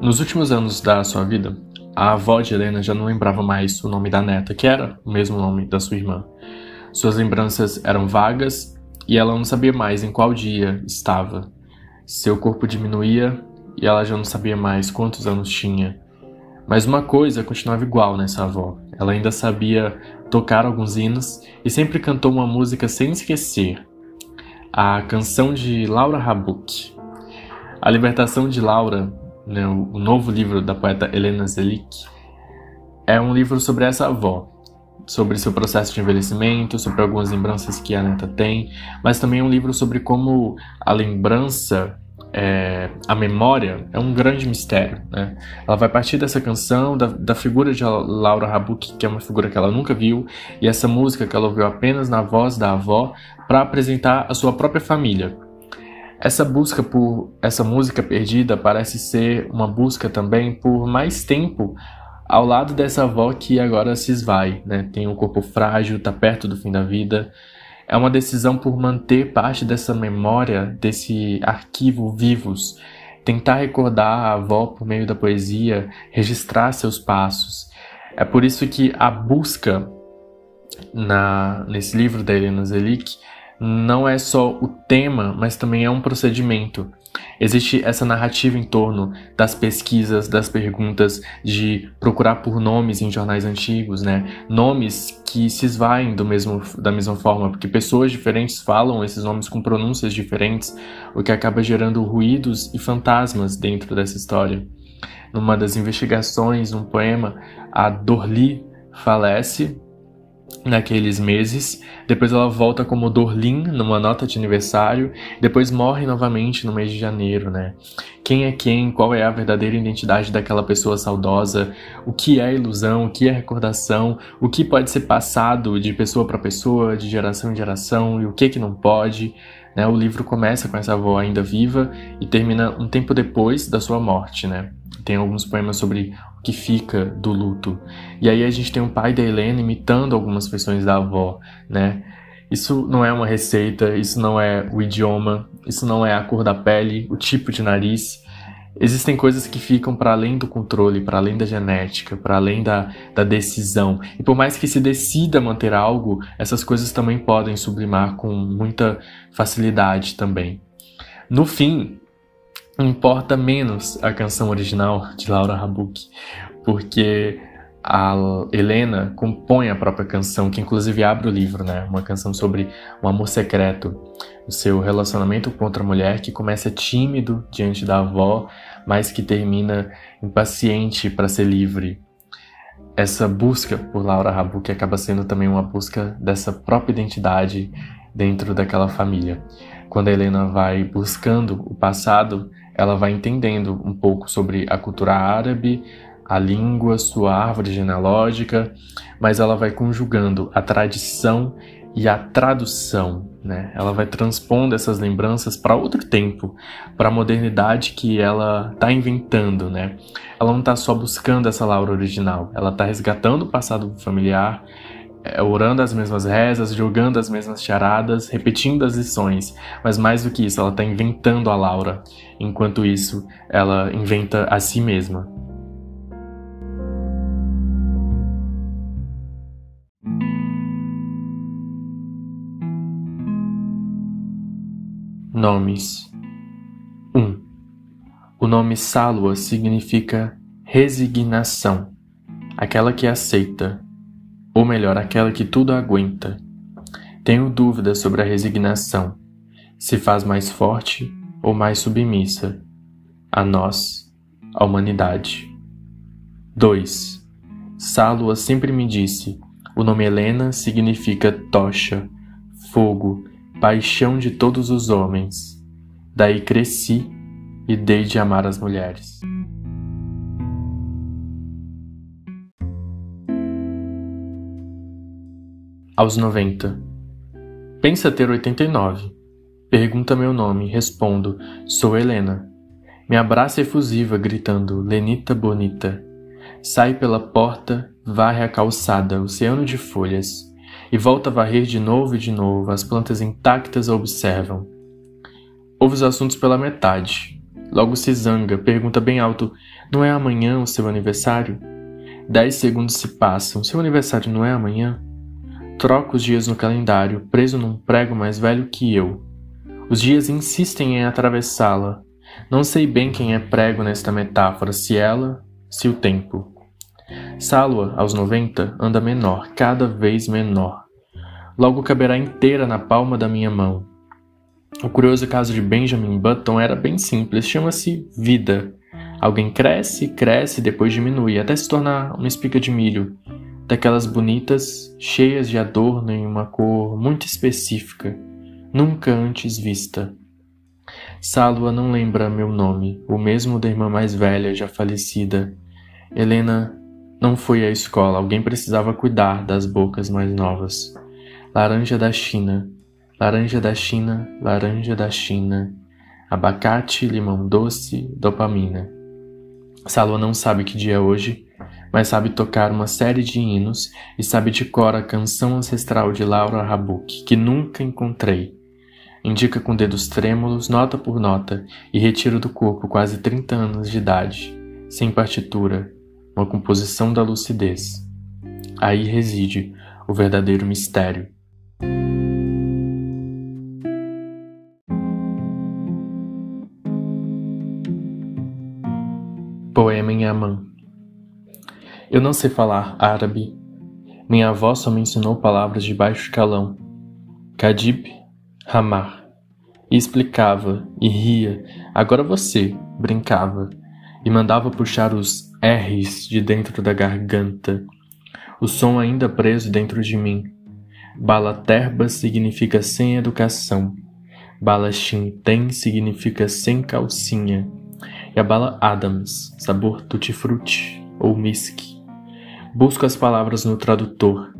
Nos últimos anos da sua vida, a avó de Helena já não lembrava mais o nome da neta, que era o mesmo nome da sua irmã. Suas lembranças eram vagas e ela não sabia mais em qual dia estava. Seu corpo diminuía e ela já não sabia mais quantos anos tinha. Mas uma coisa continuava igual nessa avó. Ela ainda sabia tocar alguns hinos e sempre cantou uma música sem esquecer. A canção de Laura Rabuck. A Libertação de Laura, o novo livro da poeta Helena Zelik, é um livro sobre essa avó, sobre seu processo de envelhecimento, sobre algumas lembranças que a neta tem, mas também é um livro sobre como a lembrança é, a memória é um grande mistério. Né? Ela vai partir dessa canção, da, da figura de Laura Rabuck, que é uma figura que ela nunca viu, e essa música que ela ouviu apenas na voz da avó, para apresentar a sua própria família. Essa busca por essa música perdida parece ser uma busca também por mais tempo ao lado dessa avó que agora se esvai, né? Tem um corpo frágil, está perto do fim da vida, é uma decisão por manter parte dessa memória, desse arquivo vivos, tentar recordar a avó por meio da poesia, registrar seus passos. É por isso que a busca na, nesse livro da Helena Zelik não é só o tema, mas também é um procedimento. Existe essa narrativa em torno das pesquisas, das perguntas, de procurar por nomes em jornais antigos, né? Nomes que se esvaem do mesmo, da mesma forma, porque pessoas diferentes falam esses nomes com pronúncias diferentes, o que acaba gerando ruídos e fantasmas dentro dessa história. Numa das investigações, um poema, a Dorli falece naqueles meses. Depois ela volta como Dorlin numa nota de aniversário. Depois morre novamente no mês de janeiro, né? Quem é quem? Qual é a verdadeira identidade daquela pessoa saudosa? O que é ilusão? O que é recordação? O que pode ser passado de pessoa para pessoa, de geração em geração? E o que que não pode? Né? O livro começa com essa avó ainda viva e termina um tempo depois da sua morte, né? Tem alguns poemas sobre que fica do luto. E aí a gente tem o pai da Helena imitando algumas feições da avó, né? Isso não é uma receita, isso não é o idioma, isso não é a cor da pele, o tipo de nariz. Existem coisas que ficam para além do controle, para além da genética, para além da, da decisão. E por mais que se decida manter algo, essas coisas também podem sublimar com muita facilidade também. No fim, importa menos a canção original de Laura Rabuck, porque a Helena compõe a própria canção, que inclusive abre o livro, né? Uma canção sobre um amor secreto, o seu relacionamento com outra mulher que começa tímido diante da avó, mas que termina impaciente para ser livre. Essa busca por Laura Rabuck acaba sendo também uma busca dessa própria identidade dentro daquela família. Quando a Helena vai buscando o passado, ela vai entendendo um pouco sobre a cultura árabe, a língua, sua árvore genealógica, mas ela vai conjugando a tradição e a tradução, né? Ela vai transpondo essas lembranças para outro tempo, para a modernidade que ela está inventando, né? Ela não está só buscando essa Laura original, ela está resgatando o passado familiar orando as mesmas rezas, jogando as mesmas charadas, repetindo as lições, mas mais do que isso, ela está inventando a Laura. Enquanto isso, ela inventa a si mesma. Nomes 1. Um, o nome Salwa significa resignação, aquela que aceita, ou melhor, aquela que tudo aguenta. Tenho dúvidas sobre a resignação, se faz mais forte ou mais submissa, a nós, a humanidade. 2. Sálua sempre me disse: o nome Helena significa tocha, fogo, paixão de todos os homens. Daí cresci e dei de amar as mulheres. Aos 90. Pensa ter 89. Pergunta meu nome, respondo: Sou Helena. Me abraça efusiva, gritando: Lenita bonita. Sai pela porta, varre a calçada, oceano de folhas, e volta a varrer de novo e de novo, as plantas intactas a observam. Ouve os assuntos pela metade. Logo se zanga, pergunta bem alto: Não é amanhã o seu aniversário? Dez segundos se passam. Seu aniversário não é amanhã? Troco os dias no calendário, preso num prego mais velho que eu. Os dias insistem em atravessá-la. Não sei bem quem é prego nesta metáfora, se ela, se o tempo. Sálua, aos 90, anda menor, cada vez menor. Logo caberá inteira na palma da minha mão. O curioso caso de Benjamin Button era bem simples, chama-se vida. Alguém cresce, cresce, depois diminui, até se tornar uma espiga de milho, daquelas bonitas, cheias de adorno em uma cor muito específica, nunca antes vista. Sálua não lembra meu nome, o mesmo da irmã mais velha, já falecida. Helena não foi à escola, alguém precisava cuidar das bocas mais novas. Laranja da China, laranja da China, laranja da China, abacate, limão doce, dopamina. Salwa não sabe que dia é hoje, mas sabe tocar uma série de hinos e sabe de cor a canção ancestral de Laura Rabuck, que nunca encontrei. Indica com dedos trêmulos, nota por nota, e retira do corpo quase 30 anos de idade, sem partitura, uma composição da lucidez. Aí reside o verdadeiro mistério. Poema em Amã Eu não sei falar árabe. Minha avó só me ensinou palavras de baixo calão. Kadib, Hamar. E explicava, e ria. Agora você, brincava. E mandava puxar os R's de dentro da garganta. O som ainda preso dentro de mim. Bala terba significa sem educação. Bala tem significa sem calcinha e a bala Adams, sabor tutti-frutti ou misk. Busco as palavras no tradutor.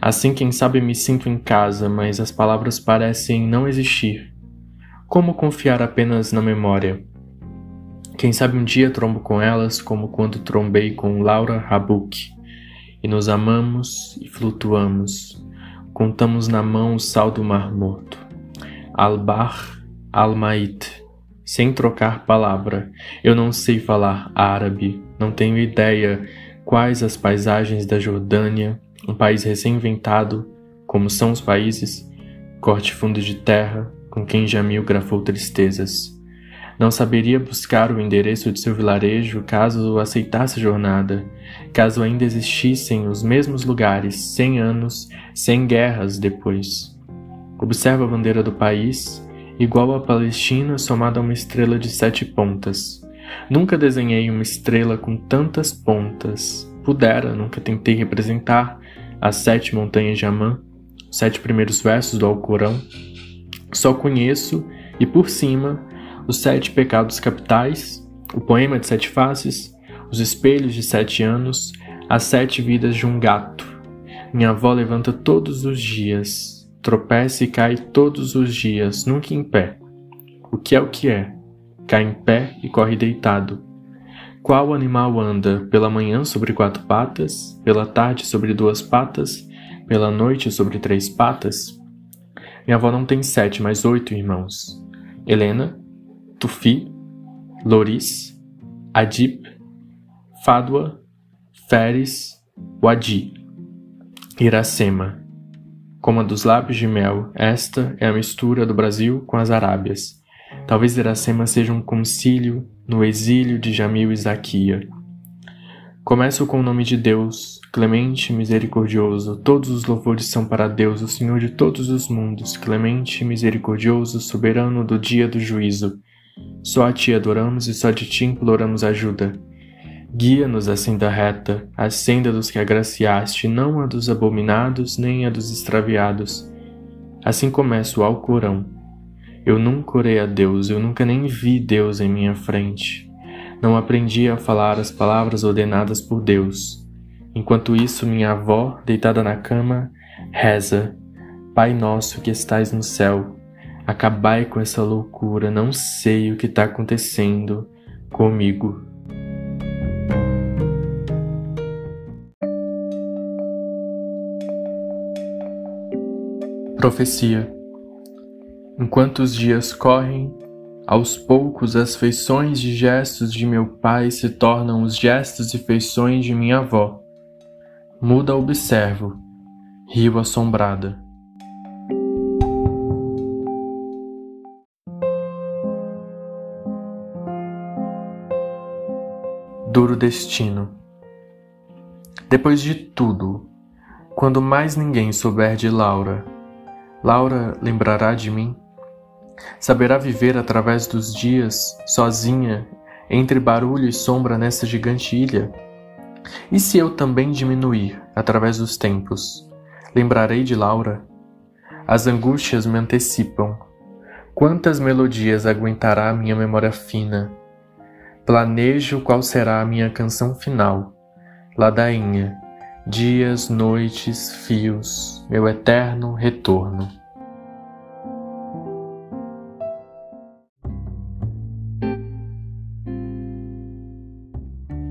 Assim, quem sabe me sinto em casa, mas as palavras parecem não existir. Como confiar apenas na memória? Quem sabe um dia trombo com elas, como quando trombei com Laura Rabuck, e nos amamos e flutuamos. Contamos na mão o sal do mar morto. Albar Almait sem trocar palavra. Eu não sei falar árabe, não tenho ideia quais as paisagens da Jordânia, um país recém-inventado, como são os países, corte fundo de terra, com quem Jamil grafou tristezas. Não saberia buscar o endereço de seu vilarejo caso aceitasse a jornada, caso ainda existissem os mesmos lugares, cem anos, cem guerras depois. Observa a bandeira do país igual a Palestina somada a uma estrela de sete pontas. Nunca desenhei uma estrela com tantas pontas. Pudera, nunca tentei representar as sete montanhas de Amã, os sete primeiros versos do Alcorão. Só conheço, e por cima, os sete pecados capitais, o poema de sete faces, os espelhos de sete anos, as sete vidas de um gato. Minha avó levanta todos os dias, Tropeça e cai todos os dias, nunca em pé. O que é o que é? Cai em pé e corre deitado. Qual animal anda pela manhã sobre quatro patas, pela tarde sobre duas patas, pela noite sobre três patas? Minha avó não tem sete, mas oito irmãos. Helena, Tufi, Loris, Adip, Fádua, Feres, Wadi, Iracema. Como a dos lábios de mel, esta é a mistura do Brasil com as Arábias. Talvez Iracema seja um concílio no exílio de Jamil e Zaquia. Começo com o nome de Deus, clemente e misericordioso. Todos os louvores são para Deus, o Senhor de todos os mundos, clemente e misericordioso, soberano do dia do juízo. Só a Ti adoramos e só de Ti imploramos ajuda. Guia-nos à senda reta, à senda dos que agraciaste, não a dos abominados, nem a dos extraviados. Assim começa o Alcorão. Eu nunca orei a Deus, eu nunca nem vi Deus em minha frente. Não aprendi a falar as palavras ordenadas por Deus. Enquanto isso, minha avó, deitada na cama, reza: Pai nosso que estais no céu, acabai com essa loucura, não sei o que está acontecendo comigo. Profecia Enquanto os dias correm, Aos poucos, as feições e gestos de meu pai se tornam os gestos e feições de minha avó. Muda observo, rio assombrada. Duro destino. Depois de tudo, quando mais ninguém souber de Laura, Laura lembrará de mim? Saberá viver através dos dias, sozinha, entre barulho e sombra nessa gigante ilha? E se eu também diminuir através dos tempos, lembrarei de Laura? As angústias me antecipam. Quantas melodias aguentará minha memória fina? Planejo qual será a minha canção final. Ladainha, dias, noites, fios, meu eterno retorno.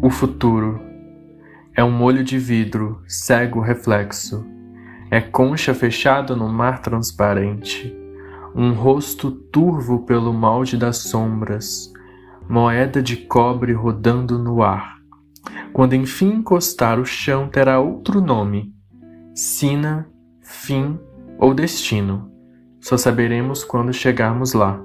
O futuro é um molho de vidro, cego reflexo, é concha fechada no mar transparente, um rosto turvo pelo molde das sombras, moeda de cobre rodando no ar quando enfim encostar o chão, terá outro nome: sina, fim ou destino. Só saberemos quando chegarmos lá.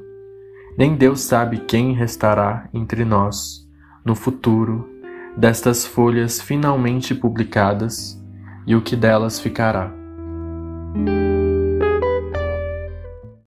Nem Deus sabe quem restará entre nós, no futuro, destas folhas finalmente publicadas e o que delas ficará.